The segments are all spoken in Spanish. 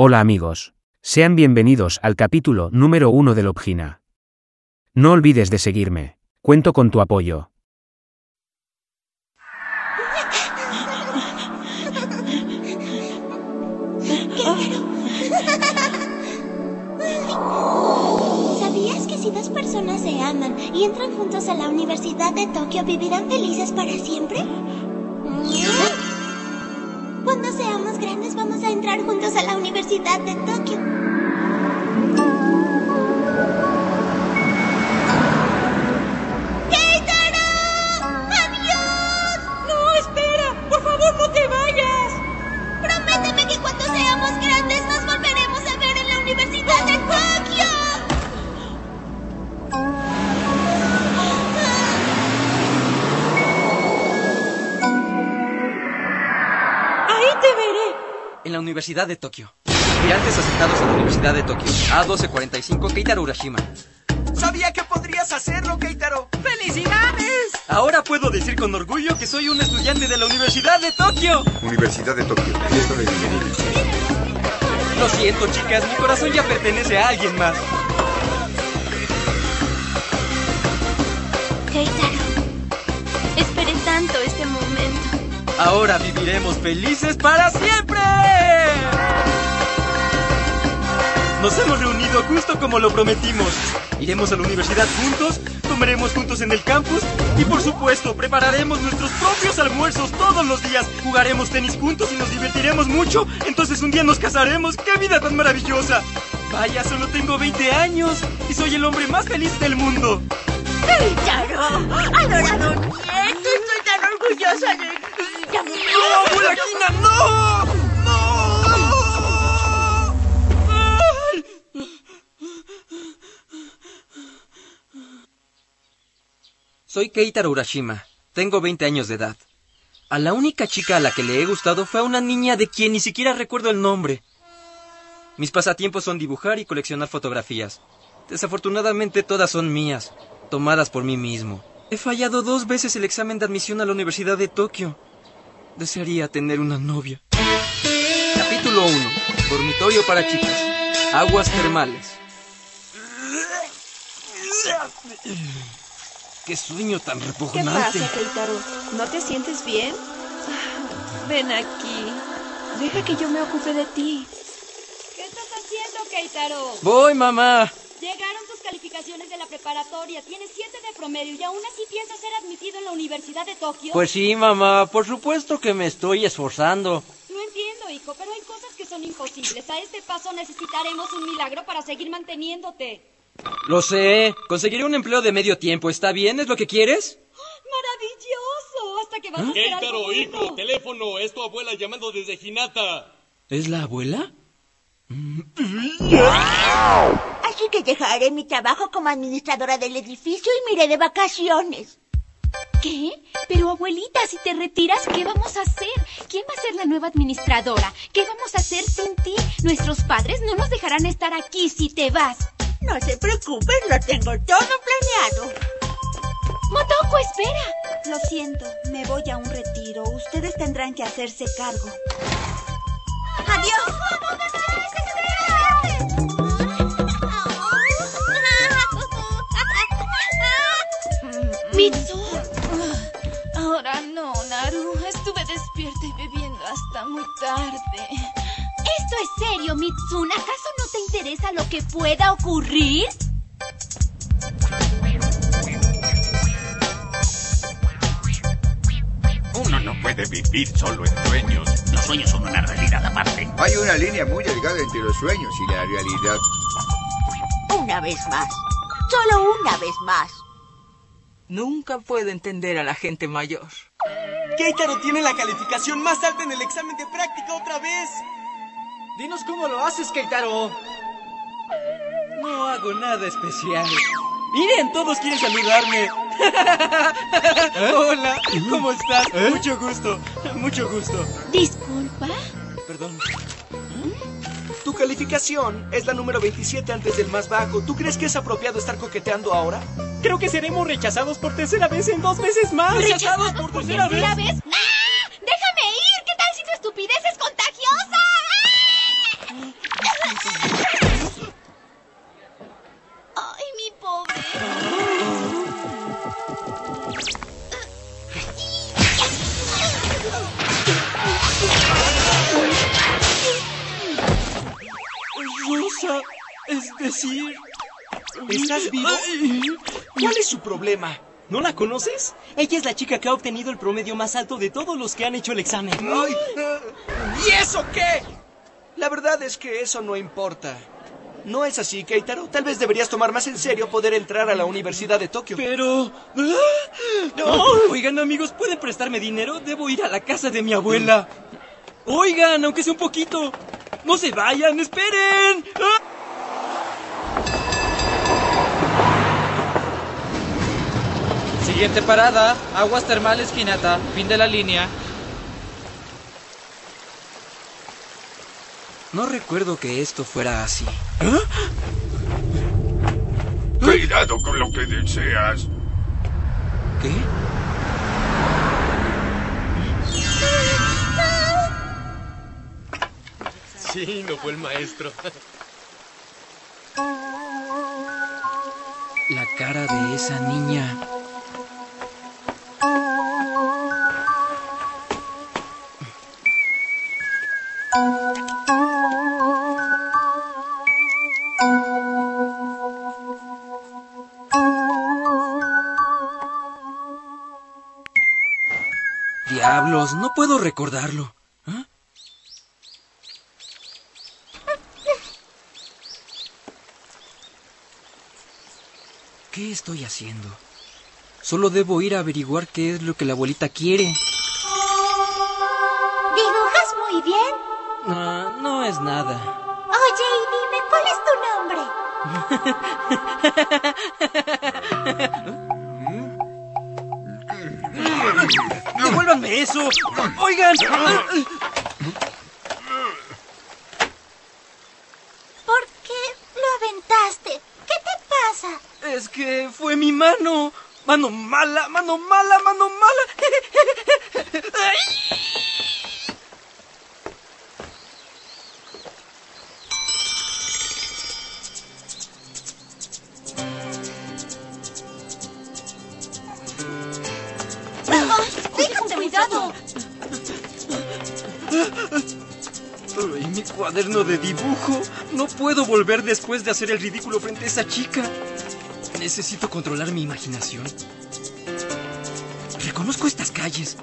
Hola amigos. Sean bienvenidos al capítulo número uno de Lobgina. No olvides de seguirme. Cuento con tu apoyo. ¿Sabías que si dos personas se aman y entran juntos a la Universidad de Tokio vivirán felices para siempre? Cuando seamos grandes vamos a entrar juntos a la Universidad de Tokio. Universidad de Tokio. Aspirantes aceptados a la Universidad de Tokio. A1245 Keitaro Urashima. Sabía que podrías hacerlo, Keitaro. ¡Felicidades! Ahora puedo decir con orgullo que soy un estudiante de la Universidad de Tokio. Universidad de Tokio. Fiesta de bienvenida. Lo siento, chicas, mi corazón ya pertenece a alguien más. Keitaro, esperé tanto este momento. Ahora viviremos felices para siempre. Nos hemos reunido justo como lo prometimos. Iremos a la universidad juntos, comeremos juntos en el campus y por supuesto prepararemos nuestros propios almuerzos todos los días. Jugaremos tenis juntos y nos divertiremos mucho. Entonces un día nos casaremos. ¡Qué vida tan maravillosa! Vaya, solo tengo 20 años y soy el hombre más feliz del mundo. ¡Keitaro! ¡Adorado nieto! Estoy tan orgullosa de... ¡No, abuela Gina, no! ¡No! Soy Keitaro Urashima. Tengo 20 años de edad. A la única chica a la que le he gustado fue a una niña de quien ni siquiera recuerdo el nombre. Mis pasatiempos son dibujar y coleccionar fotografías. Desafortunadamente todas son mías, tomadas por mí mismo. He fallado dos veces el examen de admisión a la Universidad de Tokio. Desearía tener una novia. Capítulo 1. Dormitorio para chicas. Aguas termales. Qué sueño tan ¿Qué repugnante. pasa, Keitaro? ¿No te sientes bien? Ah, Ven aquí. Deja que yo me ocupe de ti. ¿Qué estás haciendo, Keitaro? Voy, mamá. Llegaron tus calificaciones de la preparatoria. Tienes 7 de promedio y aún así piensas ser admitido en la Universidad de Tokio. Pues sí, mamá. Por supuesto que me estoy esforzando. Lo entiendo, hijo, pero hay cosas que son imposibles. A este paso necesitaremos un milagro para seguir manteniéndote. Lo sé. Conseguiré un empleo de medio tiempo. ¿Está bien? ¿Es lo que quieres? ¡Maravilloso! Hasta que vas a ser algo Keitaro, bueno. hijo, teléfono, es tu abuela llamando desde Hinata. ¿Es la abuela? Así que dejaré mi trabajo como administradora del edificio y me iré de vacaciones. ¿Qué? Pero abuelita, si te retiras, ¿qué vamos a hacer? ¿Quién va a ser la nueva administradora? ¿Qué vamos a hacer sin ti? Nuestros padres no nos dejarán estar aquí si te vas. No se preocupen, lo tengo todo planeado. Motoko, espera. Lo siento, me voy a un retiro. Ustedes tendrán que hacerse cargo. Adiós. Mitsu. Ahora no, Naru. Estuve despierta y bebiendo hasta muy tarde. Esto es serio, Mitsun. ¿Acaso te interesa lo que pueda ocurrir? Uno no puede vivir solo en sueños. Los sueños son una realidad aparte. Hay una línea muy delgada entre los sueños y la realidad. Una vez más. Solo una vez más. Nunca puedo entender a la gente mayor. Keitaro tiene la calificación más alta en el examen de práctica otra vez. Dinos cómo lo haces, Keitaro. No hago nada especial. Miren, todos quieren saludarme. Hola, ¿cómo estás? Mucho gusto, mucho gusto. Disculpa. Perdón. Tu calificación es la número 27 antes del más bajo. ¿Tú crees que es apropiado estar coqueteando ahora? Creo que seremos rechazados por tercera vez en dos veces más. ¿Rechazados por tercera vez? Problema? ¿No la conoces? Ella es la chica que ha obtenido el promedio más alto de todos los que han hecho el examen. Ay, ¿Y eso qué? La verdad es que eso no importa. ¿No es así, Keitaro? Tal vez deberías tomar más en serio poder entrar a la Universidad de Tokio. Pero... No. Oigan, amigos, ¿pueden prestarme dinero? Debo ir a la casa de mi abuela. Oigan, aunque sea un poquito. No se vayan, esperen. Siguiente parada, Aguas Termales Hinata, fin de la línea. No recuerdo que esto fuera así. Cuidado con lo que deseas. ¿Qué? Sí, no fue el maestro. La cara de esa niña. Diablos, no puedo recordarlo. ¿Ah? ¿Qué estoy haciendo? Solo debo ir a averiguar qué es lo que la abuelita quiere. ¿Dibujas muy bien? Ah, no es nada. Oye, y dime, ¿cuál es tu nombre? ¡Devuélvanme eso! ¡Oigan! ¿Por qué lo aventaste? ¿Qué te pasa? Es que fue mi mano. Mano mala, mano mala, mano mala. ¡Ay! Cuaderno de dibujo. No puedo volver después de hacer el ridículo frente a esa chica. Necesito controlar mi imaginación. Reconozco estas calles.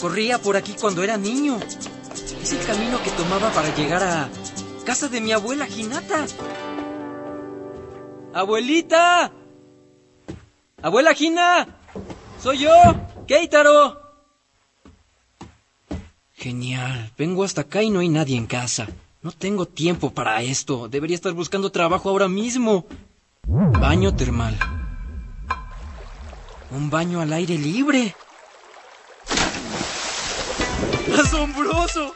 Corría por aquí cuando era niño. Es el camino que tomaba para llegar a casa de mi abuela Hinata. ¡Abuelita! ¡Abuela Hina! ¡Soy yo! ¡Keitaro! Genial. Vengo hasta acá y no hay nadie en casa. No tengo tiempo para esto. Debería estar buscando trabajo ahora mismo. Baño termal. Un baño al aire libre. ¡Asombroso!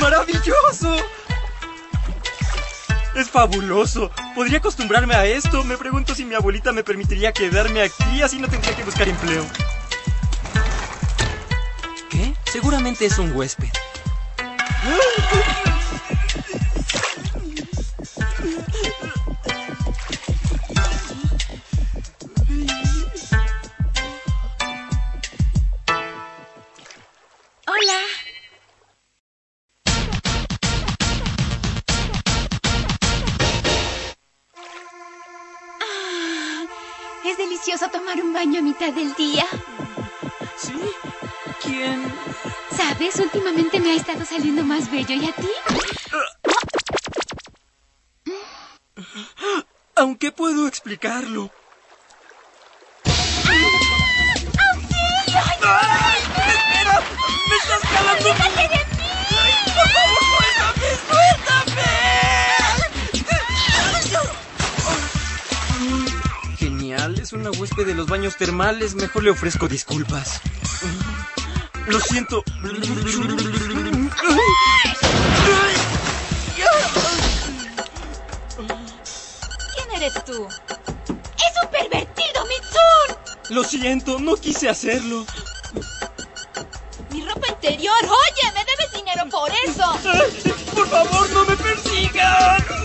¡Maravilloso! Es fabuloso. Podría acostumbrarme a esto. Me pregunto si mi abuelita me permitiría quedarme aquí, así no tendría que buscar empleo. Seguramente es un huésped. Hola. Ah, Es delicioso tomar un baño a mitad del día. ¿Sí? ¿Quién? ¿Sabes? Últimamente me ha estado saliendo más bello. ¿Y a ti? Aunque puedo explicarlo. Genial, es una huésped de los baños termales. Mejor le ofrezco disculpas. Lo siento. ¿Quién eres tú? ¡Es un pervertido, Mitsun! Lo siento, no quise hacerlo. Mi ropa interior. Oye, me debes dinero por eso. Por favor, no me persigan.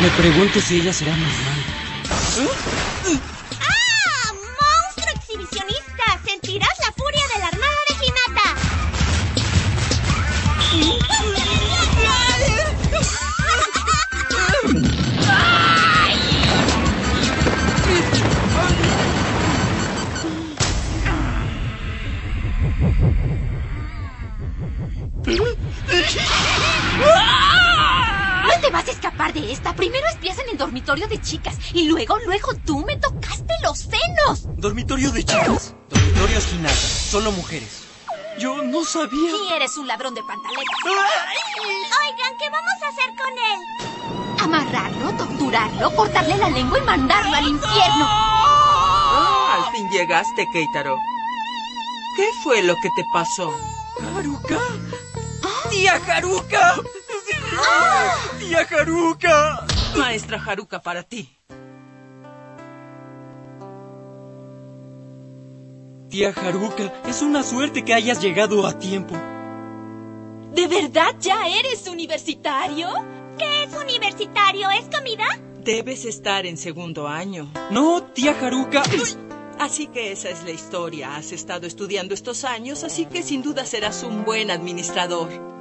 Me pregunto si ella será normal. ¡Ah! ¡Monstruo exhibicionista! Sentirás la furia de la armada de Hinata. Te vas a escapar de esta. Primero espías en el dormitorio de chicas y luego, luego tú me tocaste los senos. ¿Dormitorio de chicas? Dormitorio Hinata. Solo mujeres. Yo no sabía. Y eres un ladrón de pantaletas. Oigan, ¿qué vamos a hacer con él? Amarrarlo, torturarlo, cortarle la lengua y mandarlo al infierno. Ah, al fin llegaste, Keitaro. ¿Qué fue lo que te pasó? ¿Haruka? ¡Tía Haruka! ¡Tía Haruka! Maestra Haruka para ti. Tía Haruka, es una suerte que hayas llegado a tiempo. ¿De verdad ya eres universitario? ¿Qué es universitario? ¿Es comida? Debes estar en segundo año. No, tía Haruka. Así que esa es la historia. Has estado estudiando estos años, así que sin duda serás un buen administrador.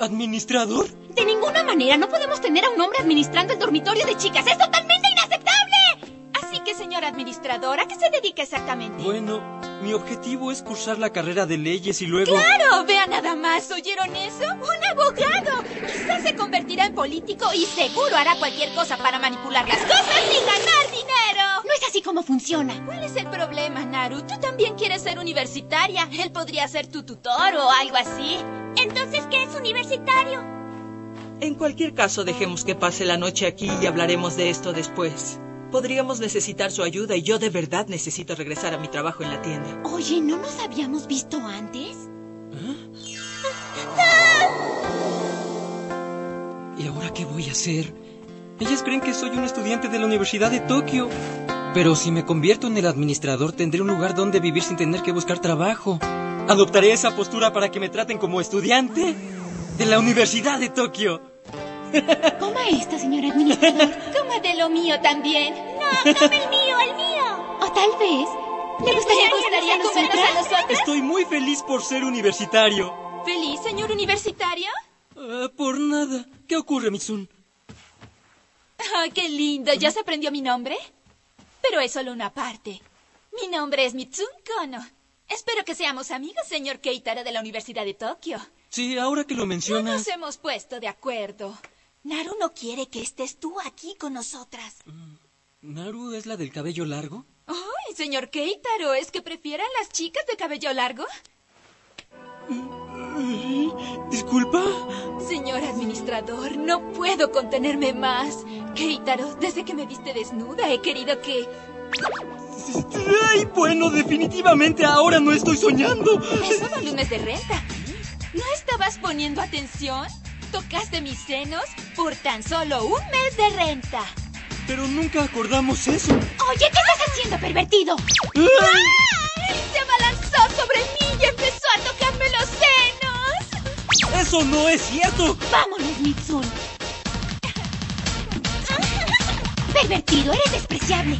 ¿Administrador? De ninguna manera no podemos tener a un hombre administrando el dormitorio de chicas. ¡Es totalmente inaceptable! Así que, señora administradora, ¿a qué se dedica exactamente? Bueno, mi objetivo es cursar la carrera de leyes y luego... ¡Claro! Vea nada más. ¿Oyeron eso? ¡Un abogado! Quizás se convertirá en político y seguro hará cualquier cosa para manipular las cosas y ganar dinero. No es así como funciona. ¿Cuál es el problema, Naru? Tú también quieres ser universitaria. Él podría ser tu tutor o algo así. Entonces, ¿qué es universitario? En cualquier caso, dejemos que pase la noche aquí y hablaremos de esto después. Podríamos necesitar su ayuda y yo de verdad necesito regresar a mi trabajo en la tienda. Oye, ¿no nos habíamos visto antes? ¿Y ahora qué voy a hacer? Ellas creen que soy un estudiante de la Universidad de Tokio. Pero si me convierto en el administrador, tendré un lugar donde vivir sin tener que buscar trabajo. Adoptaré esa postura para que me traten como estudiante de la Universidad de Tokio. Coma esta, señor administrador. Coma de lo mío también. No, tome el mío, el mío. O tal vez. ¿Le gustaría, gustaría comernos a nosotros? Estoy muy feliz por ser universitario. ¿Feliz, señor universitario? Ah, por nada. ¿Qué ocurre, Mitsun? Ah, qué lindo. ¿Ya se aprendió mi nombre? Pero es solo una parte. Mi nombre es Mitsun Kono. Espero que seamos amigos, señor Keitaro de la Universidad de Tokio. Sí, ahora que lo No mencionas. nos hemos puesto de acuerdo. Naru no quiere que estés tú aquí con nosotras. ¿Naru es la del cabello largo? Ay, señor Keitaro, ¿es que prefieran las chicas de cabello largo? ¿Disculpa? Señor administrador, no puedo contenerme más. Keitaro, desde que me viste desnuda he querido que... ¡Ay, bueno, definitivamente ahora no estoy soñando! Es solo lunes de renta. ¿No estabas poniendo atención? Tocaste mis senos por tan solo un mes de renta. Pero nunca acordamos eso. Oye, ¿qué estás haciendo, pervertido? ¡Ay! Se abalanzó sobre mí y empezó a tocarme los senos. ¡Eso no es cierto! Vámonos, Mitsun. Pervertido, eres despreciable.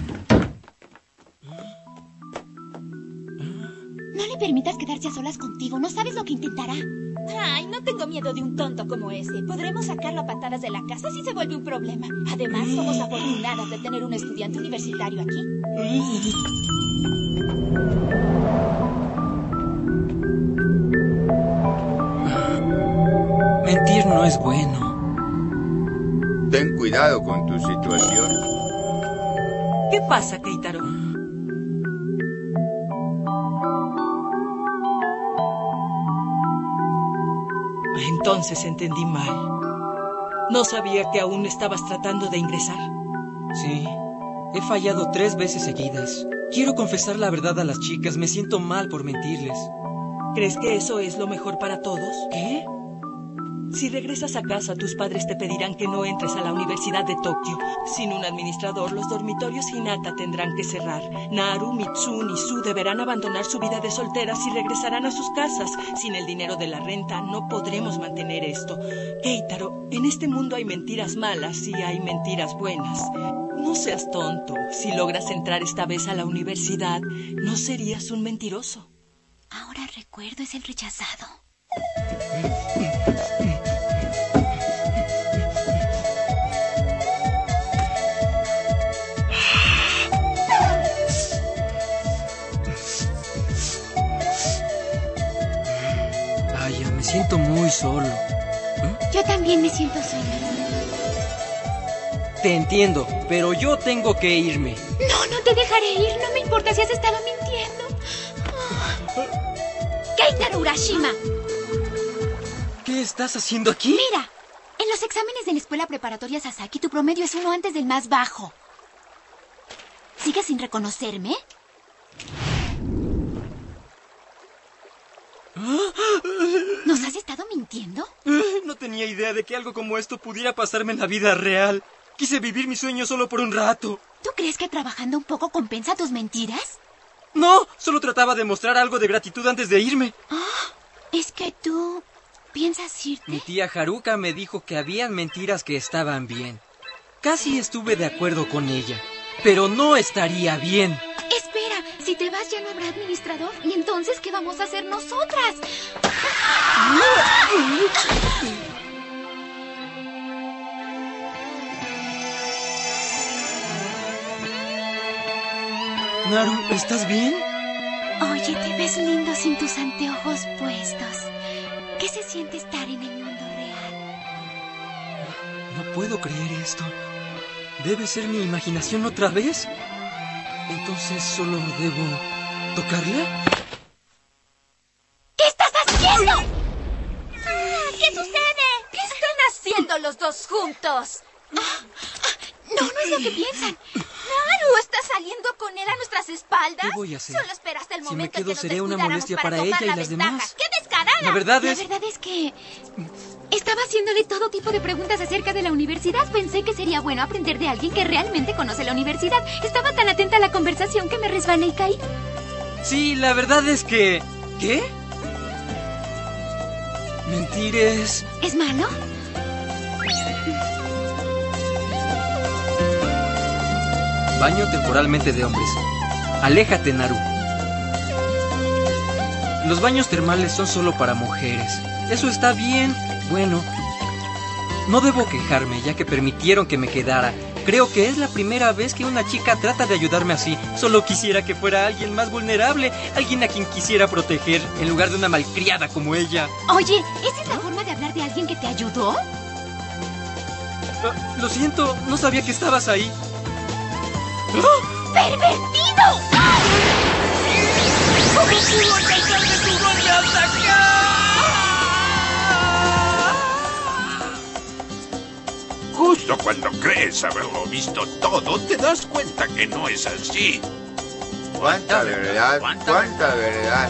Permitas quedarse a solas contigo. No sabes lo que intentará. Ay, no tengo miedo de un tonto como ese. Podremos sacarlo a patadas de la casa si se vuelve un problema. Además, somos afortunadas de tener un estudiante universitario aquí. Mentir no es bueno. Ten cuidado con tu situación. ¿Qué pasa, Keitaro? Entonces entendí mal. No sabía que aún estabas tratando de ingresar. Sí, he fallado tres veces seguidas. Quiero confesar la verdad a las chicas. Me siento mal por mentirles. ¿Crees que eso es lo mejor para todos? ¿Qué? Si regresas a casa, tus padres te pedirán que no entres a la Universidad de Tokio. Sin un administrador, los dormitorios Hinata tendrán que cerrar. Naru, Mitsun y Su deberán abandonar su vida de solteras y regresarán a sus casas. Sin el dinero de la renta, no podremos mantener esto. Keitaro, en este mundo hay mentiras malas y hay mentiras buenas. No seas tonto. Si logras entrar esta vez a la universidad, no serías un mentiroso. Ahora recuerdo, es el rechazado. siento muy solo. Yo también me siento sola. Te entiendo, pero yo tengo que irme. No, no te dejaré ir. No me importa si has estado mintiendo. Keitaro Urashima. ¿Qué estás haciendo aquí? Mira, en los exámenes de la escuela preparatoria Sasaki tu promedio es uno antes del más bajo. ¿Sigues sin reconocerme? ¿Nos has estado mintiendo? No tenía idea de que algo como esto pudiera pasarme en la vida real. Quise vivir mi sueño solo por un rato. ¿Tú crees que trabajando un poco compensa tus mentiras? No, solo trataba de mostrar algo de gratitud antes de irme. Es que tú piensas irte. Mi tía Haruka me dijo que habían mentiras que estaban bien. Casi estuve de acuerdo con ella, pero no estaría bien. Si te vas ya no habrá administrador. ¿Y entonces qué vamos a hacer nosotras? Naru, ¿estás bien? Oye, te ves lindo sin tus anteojos puestos. ¿Qué se siente estar en el mundo real? No puedo creer esto. ¿Debe ser mi imaginación otra vez? Entonces solo debo tocarla. ¿Qué estás haciendo? Ah, ¿Qué sucede? ¿Qué están haciendo los dos juntos? No, no es lo que piensan. Naru, ¿estás saliendo con él a nuestras espaldas? ¿Qué voy a hacer? Solo espera hasta el Si me momento quedo en que nos seré una molestia para para ella y la las ventaja. demás. ¡Qué descarada! La verdad La es... verdad es que estaba haciéndole todo tipo de preguntas acerca de la universidad. Pensé que sería bueno aprender de alguien que realmente conoce la universidad. Estaba tan atenta a la conversación que me resbalé y caí. Sí, la verdad es que... ¿Qué? Mentir es... ¿Es malo? Baño temporalmente de hombres. Aléjate, Naru. Los baños termales son solo para mujeres. Eso está bien. Bueno, no debo quejarme ya que permitieron que me quedara. Creo que es la primera vez que una chica trata de ayudarme así. Solo quisiera que fuera alguien más vulnerable, alguien a quien quisiera proteger, en lugar de una malcriada como ella. Oye, ¿esa es la forma de hablar de alguien que te ayudó? Ah, lo siento, no sabía que estabas ahí. ¡Pervertido! ¿Cómo pudo alcanzar Justo cuando crees haberlo visto todo, te das cuenta que no es así. ¿Cuánta verdad? ¿Cuánta verdad?